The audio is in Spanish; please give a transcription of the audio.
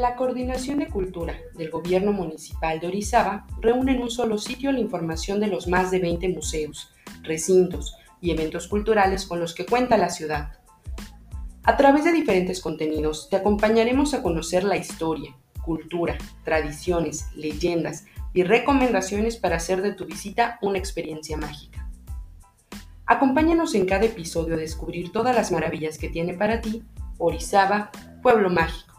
La Coordinación de Cultura del Gobierno Municipal de Orizaba reúne en un solo sitio la información de los más de 20 museos, recintos y eventos culturales con los que cuenta la ciudad. A través de diferentes contenidos te acompañaremos a conocer la historia, cultura, tradiciones, leyendas y recomendaciones para hacer de tu visita una experiencia mágica. Acompáñanos en cada episodio a descubrir todas las maravillas que tiene para ti Orizaba, Pueblo Mágico.